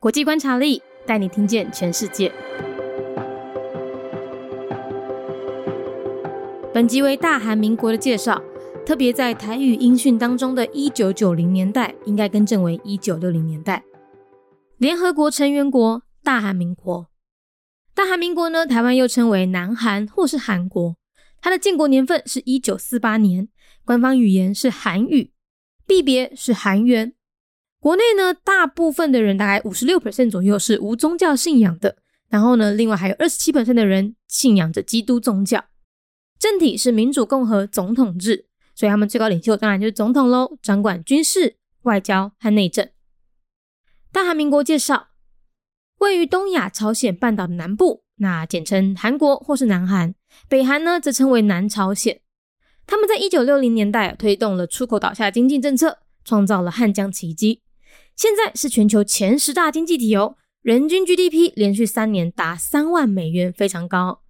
国际观察力带你听见全世界。本集为大韩民国的介绍，特别在台语音讯当中的一九九零年代，应该更正为一九六零年代。联合国成员国大韩民国，大韩民国呢，台湾又称为南韩或是韩国。它的建国年份是一九四八年，官方语言是韩语，币别是韩元。国内呢，大部分的人大概五十六 percent 左右是无宗教信仰的，然后呢，另外还有二十七 percent 的人信仰着基督宗教。政体是民主共和总统制，所以他们最高领袖当然就是总统喽，掌管军事、外交和内政。大韩民国介绍，位于东亚朝鲜半岛的南部，那简称韩国或是南韩；北韩呢，则称为南朝鲜。他们在一九六零年代推动了出口导向经济政策，创造了汉江奇迹。现在是全球前十大经济体哦，人均 GDP 连续三年达三万美元，非常高。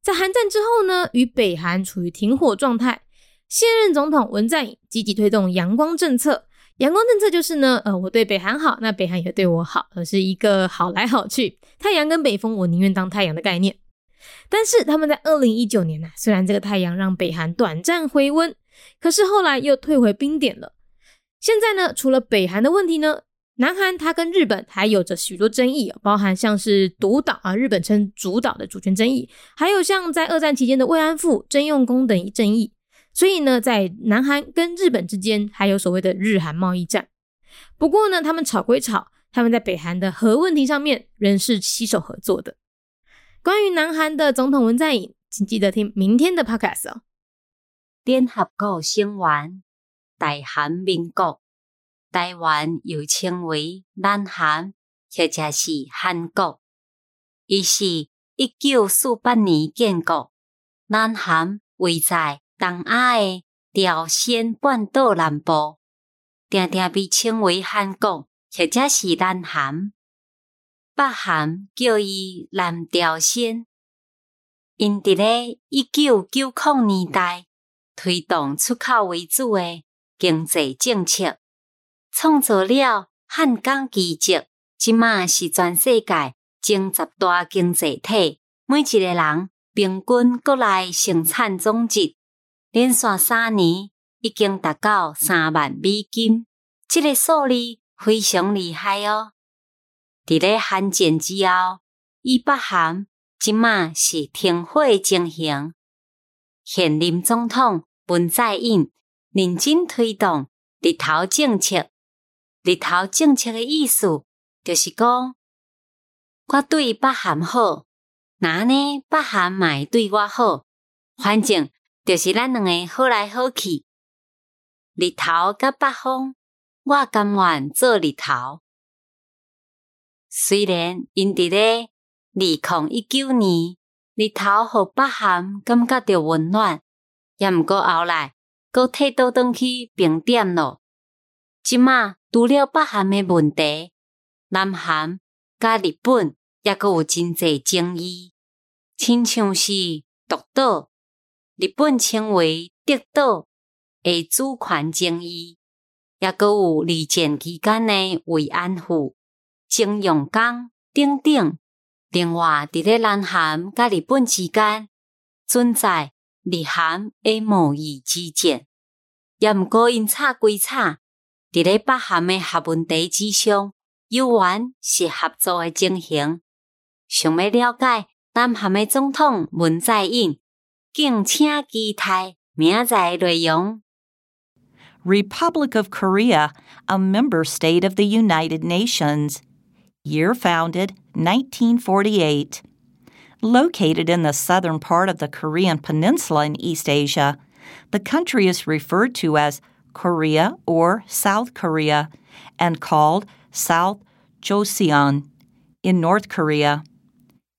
在韩战之后呢，与北韩处于停火状态。现任总统文在寅积极推动阳光政策。阳光政策就是呢，呃，我对北韩好，那北韩也对我好，而是一个好来好去。太阳跟北风，我宁愿当太阳的概念。但是他们在二零一九年呢，虽然这个太阳让北韩短暂回温，可是后来又退回冰点了。现在呢，除了北韩的问题呢？南韩它跟日本还有着许多争议，包含像是独岛啊，日本称主岛的主权争议，还有像在二战期间的慰安妇、征用工等争议。所以呢，在南韩跟日本之间还有所谓的日韩贸易战。不过呢，他们吵归吵，他们在北韩的核问题上面仍是携手合作的。关于南韩的总统文在寅，请记得听明天的 podcast 哦。联合国成员，大韩民国。台湾又称为南韩，或者是韩国。伊是一九四八年建国。南韩位在东亚的朝鲜半岛南部，常常被称为韩国，或者是南韩。北韩叫伊南朝鲜。因伫咧一九九零年代推动出口为主诶经济政策。创造了汉江奇迹，即马是全世界前十大经济体，每一个人平均国内生产总值连续三年已经达到三万美金，这个数字非常厉害哦。伫咧汉战之后，伊北韩即马是停火进行，现任总统文在寅认真推动日头政策。日头政策的意思，就是讲，我对北韩好，那呢北韩嘛对我好，反正就是咱两个好来好去。日头甲北方，我甘愿做日头。虽然因伫咧二零一九年，日头互北韩感觉着温暖，也毋过后来，佫退倒转去平点咯。即马。除了北韩诶问题，南韩甲日本也阁有真济争议，亲像是独岛，日本称为德岛诶主权争议，也阁有二战期间诶慰安妇、征用工等等。另外，伫咧南韩甲日本之间存在日韩的贸易之间，也毋过因吵归吵。伫咧北韩诶核问题之上，有缘是合作诶进行。想要了解南韩诶总统文在寅，敬请期待明仔诶内容。Republic of Korea, a member state of the United Nations. Year founded 1948. Located in the southern part of the Korean peninsula in East Asia, the country is referred to as Korea or South Korea and called South Joseon in North Korea.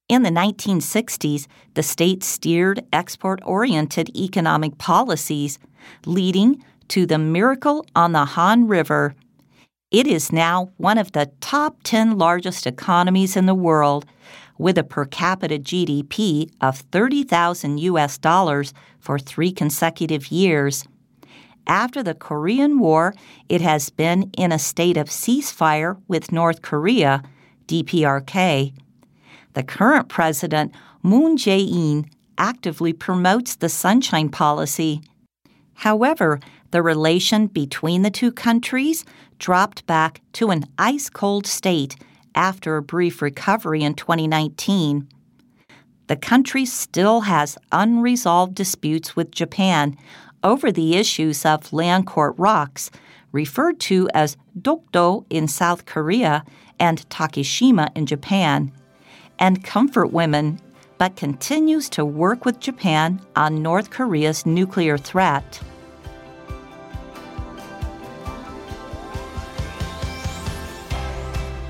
In the 1960s, the state steered export oriented economic policies, leading to the Miracle on the Han River. It is now one of the top 10 largest economies in the world, with a per capita GDP of 30,000 US dollars for three consecutive years. After the Korean War, it has been in a state of ceasefire with North Korea DPRK. The current president, Moon Jae in, actively promotes the Sunshine Policy. However, the relation between the two countries dropped back to an ice cold state after a brief recovery in 2019. The country still has unresolved disputes with Japan over the issues of land court rocks, referred to as Dokdo in South Korea and Takeshima in Japan, and comfort women, but continues to work with Japan on North Korea's nuclear threat.